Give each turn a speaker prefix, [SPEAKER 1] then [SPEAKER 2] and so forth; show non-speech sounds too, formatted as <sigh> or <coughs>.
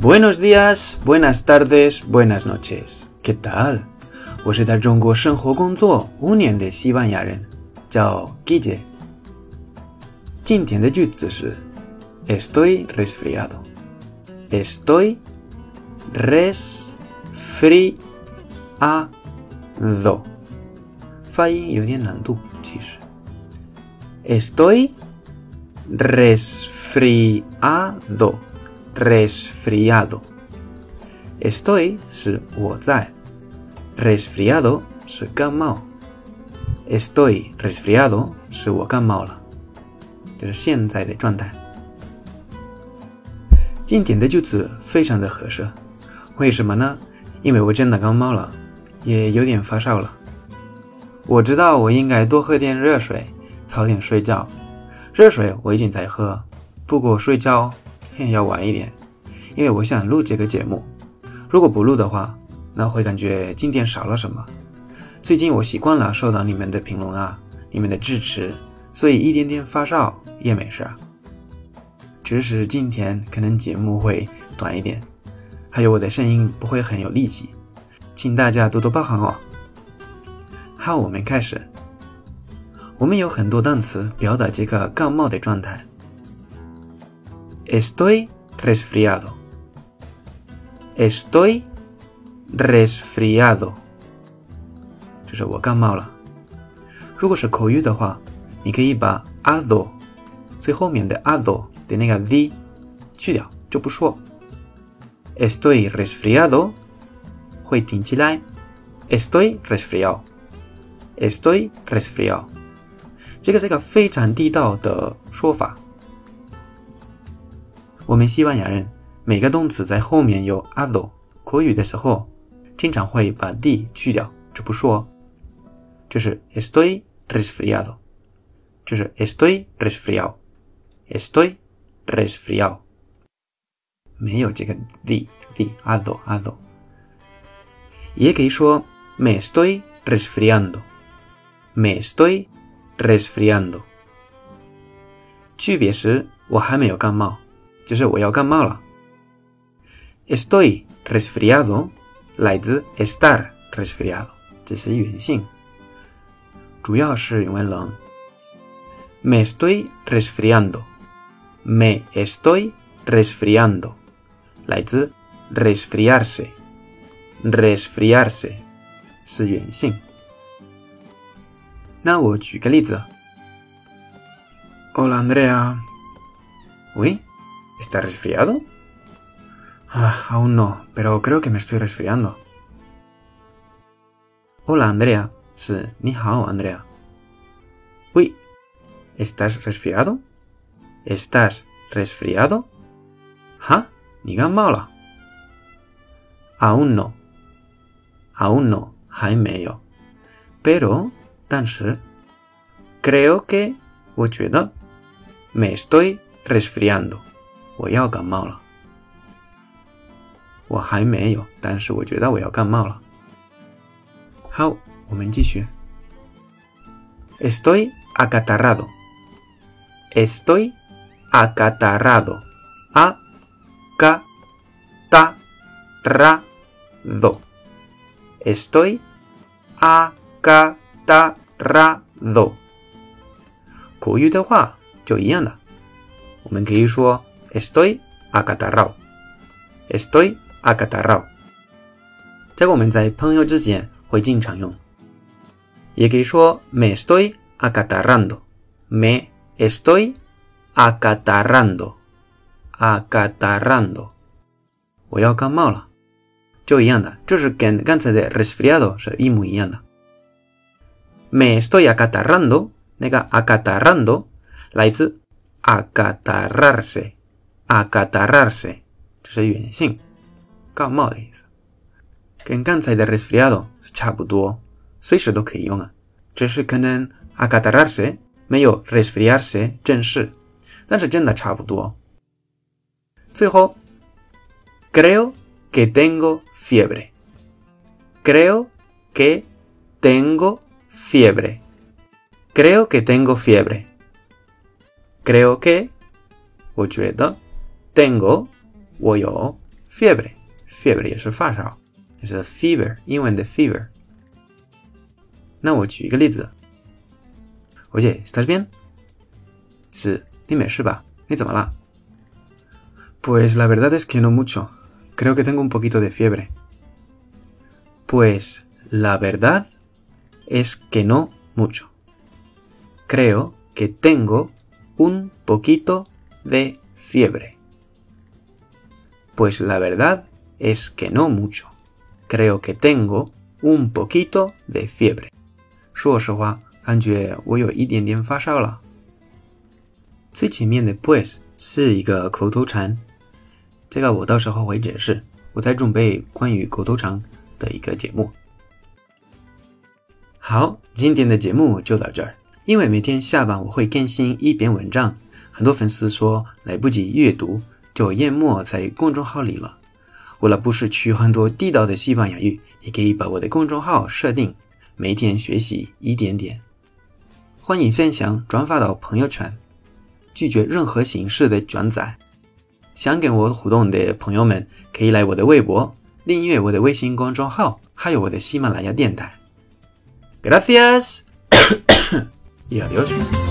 [SPEAKER 1] Buenos días, buenas tardes, buenas noches. ¿Qué tal? 我是在中国生活工作五年的西班牙人，叫 Guille。今天的句子是 Estoy resfriado. Estoy resfriado. 发音有点难度，其实。Estoy resfriado. Resfriado. Estoy 是我在，resfriado 是感冒。Estoy resfriado 是我感冒了，这是现在的状态。今天的句子非常的合适，为什么呢？因为我真的感冒了，也有点发烧了。我知道我应该多喝点热水，早点睡觉。热水我已经在喝，不过睡觉。要晚一点，因为我想录这个节目。如果不录的话，那会感觉今天少了什么。最近我习惯了收到你们的评论啊，你们的支持，所以一点点发烧也没事。只是今天可能节目会短一点，还有我的声音不会很有力气，请大家多多包涵哦。好，我们开始。我们有很多单词表达这个感冒的状态。Estoy resfriado. Estoy resfriado. 就是我感冒了。如果是口语的话，你可以把 ado 最后面的 ado 的那个 v 去掉，就不说。Estoy resfriado 会听起来 Estoy resfriado。Estoy resfriado。这个是一个非常地道的说法。 我们西班牙人每个动词在后面有 ado，口语的时候经常会把 d 去掉，就不说。就是 estoy resfriado，就是 estoy resfriado，estoy resfriado，没有这个 d d ado ado。也可以说 me estoy resfriando，me estoy resfriando。区别是我还没有感冒。就是我要感冒了。Estoy resfriado 来自 estar resfriado，这是原性，主要是因为冷。Me estoy resfriando，me estoy resfriando 来自 resfriarse，resfriarse 是原性。那我举个例子。Hola Andrea，喂。 ¿Está resfriado? Ah, aún no, pero creo que me estoy resfriando. Hola, Andrea. Sí, ni hao, Andrea. Uy, ¿estás resfriado? ¿Estás resfriado? ¿Ha? Ni mala. Aún no. Aún no, yo. Pero, tanshi, creo que, me estoy resfriando. 我要感冒了，我还没有，但是我觉得我要感冒了。好，我们继续。Estoy acatarrado. Estoy acatarrado. A ca ta ra do. Estoy acatarrado. 口语的话就一样的，我们可以说。Estoy acatarrado. Estoy acatarrado. 这个我们在朋友之间会经常用，也可以说 me estoy acatarrando. Me estoy acatarrando. Acatarrando. 我要感冒了，就一样的，这是跟刚才的 resfriado 是一模一样的。Me estoy acatarrando，那个 acatarrando 来自 acatarrarse。acatarrarse，这是原性，感冒的意思，跟刚才的 resfriado 差不多，随时都可以用啊。只是可能 acatarrarse 没有 resfriarse 正式，但是真的差不多。最后，creo que tengo fiebre，creo que tengo fiebre，creo que tengo fiebre，creo que 我觉得。 tengo 我有 fiebre，fiebre 也是发烧，就是 fever，英文的 fever。那我举一个例子，Oye，¿estás bien？是，你没事吧？你怎么了？Pues la verdad es que no mucho. Creo que tengo un poquito de fiebre. Pues la verdad es que no mucho. Creo que tengo un poquito de fiebre. Pues la verdad es que no mucho. Creo que tengo un poquito de fiebre. 说实话，感觉我有一点点发烧了。最前面的 pues 是一个口头禅，这个我到时候会解释。我在准备关于口头禅的一个节目。好，今天的节目就到这儿。因为每天下班我会更新一篇文章，很多粉丝说来不及阅读，就淹没在公众号里了。为了不失去很多地道的西班牙语，也可以把我的公众号设定。每天学习一点点，欢迎分享转发到朋友圈，拒绝任何形式的转载。想跟我互动的朋友们，可以来我的微博，订阅我的微信公众号，还有我的喜马拉雅电台。Gracias <coughs> y adiós。